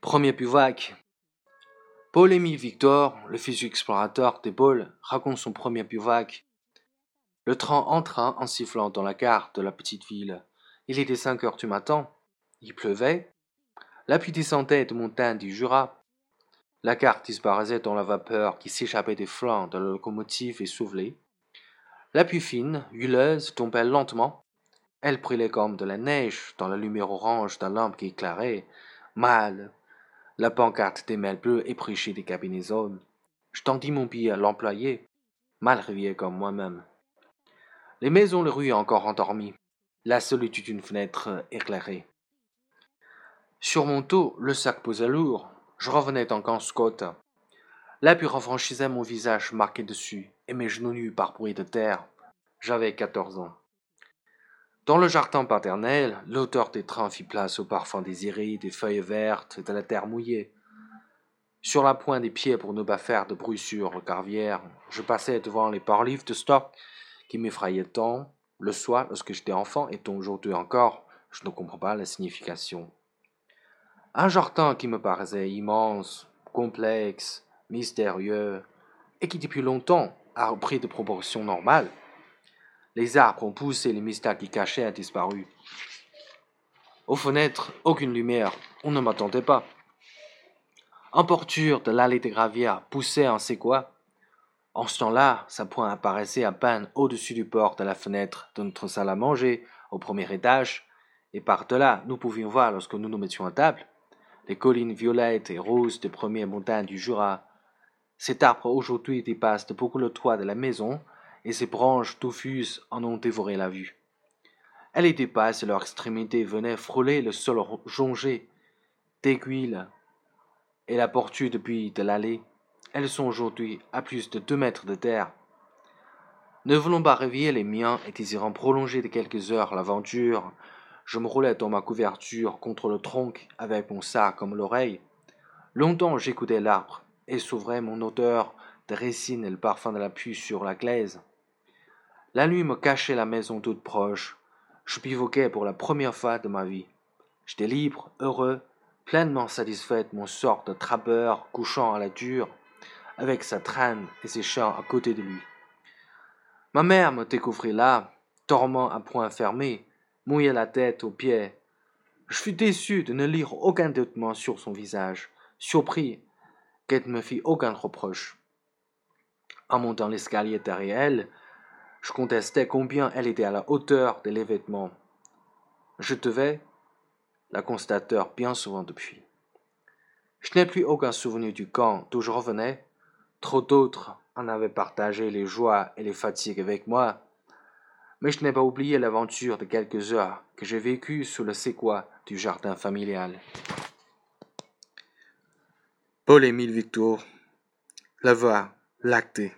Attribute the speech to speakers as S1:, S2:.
S1: Premier bivouac. Paul-Émile Victor, le fils du explorateur des Paul, raconte son premier bivouac. Le train entra en sifflant dans la gare de la petite ville. Il était cinq heures du matin. Il pleuvait. La pluie descendait de montagnes du Jura. La gare disparaissait dans la vapeur qui s'échappait des flancs de la locomotive essoufflée. La pluie fine, huileuse, tombait lentement. Elle brûlait comme de la neige dans la lumière orange d'un lampe qui éclairait, mal, la pancarte des mails bleus épréchée des cabinets Je tendis mon billet à l'employé, mal réveillé comme moi-même. Les maisons, les rues encore endormies, la solitude d'une fenêtre éclairée. Sur mon dos, le sac posait lourd. Je revenais en Scott. La pluie renfranchissait mon visage marqué dessus et mes genoux nus par bruit de terre. J'avais quatorze ans. Dans le jardin paternel, l'auteur des trains fit place au parfum des iris, des feuilles vertes et de la terre mouillée. Sur la pointe des pieds pour ne pas faire de bruit sur le carvière, je passais devant les parlivres de stock qui m'effrayaient tant, le soir lorsque j'étais enfant et dont aujourd'hui encore je ne comprends pas la signification. Un jardin qui me paraissait immense, complexe, mystérieux, et qui depuis longtemps a repris des proportions normales. Les arbres ont poussé, les mystères qui cachaient ont disparu. Aux fenêtres, aucune lumière, on ne m'attendait pas. En porture de l'allée des gravières poussait un séquoia. En ce temps-là, sa pointe apparaissait à peine au-dessus du port de la fenêtre de notre salle à manger, au premier étage, et par-delà, nous pouvions voir lorsque nous nous mettions à table les collines violettes et roses des premières montagnes du Jura. Cet arbre aujourd'hui dépasse de beaucoup le toit de la maison, et ses branches touffues en ont dévoré la vue. Elle était basse et leur extrémité venait frôler le sol jonché d'aiguilles et la portue depuis de l'allée. Elles sont aujourd'hui à plus de deux mètres de terre. Ne voulons pas réveiller les miens et désirant prolonger de quelques heures l'aventure, je me roulais dans ma couverture contre le tronc avec mon sac comme l'oreille. Longtemps j'écoutais l'arbre et s'ouvrait mon odeur de résine et le parfum de la pluie sur la glaise. La nuit me cachait la maison toute proche. Je pivoquais pour la première fois de ma vie. J'étais libre, heureux, pleinement satisfait de mon sort de trappeur couchant à la dure, avec sa traîne et ses chats à côté de lui. Ma mère me découvrit là, dormant à point fermé, mouillait la tête aux pieds. Je fus déçu de ne lire aucun document sur son visage, surpris qu'elle ne me fit aucun reproche. En montant l'escalier derrière elle, je contestais combien elle était à la hauteur de l'événement. Je devais la constateur bien souvent depuis. Je n'ai plus aucun souvenir du camp d'où je revenais. Trop d'autres en avaient partagé les joies et les fatigues avec moi. Mais je n'ai pas oublié l'aventure de quelques heures que j'ai vécues sous le séquoia du jardin familial. Paul-Émile Victor, la voix lactée.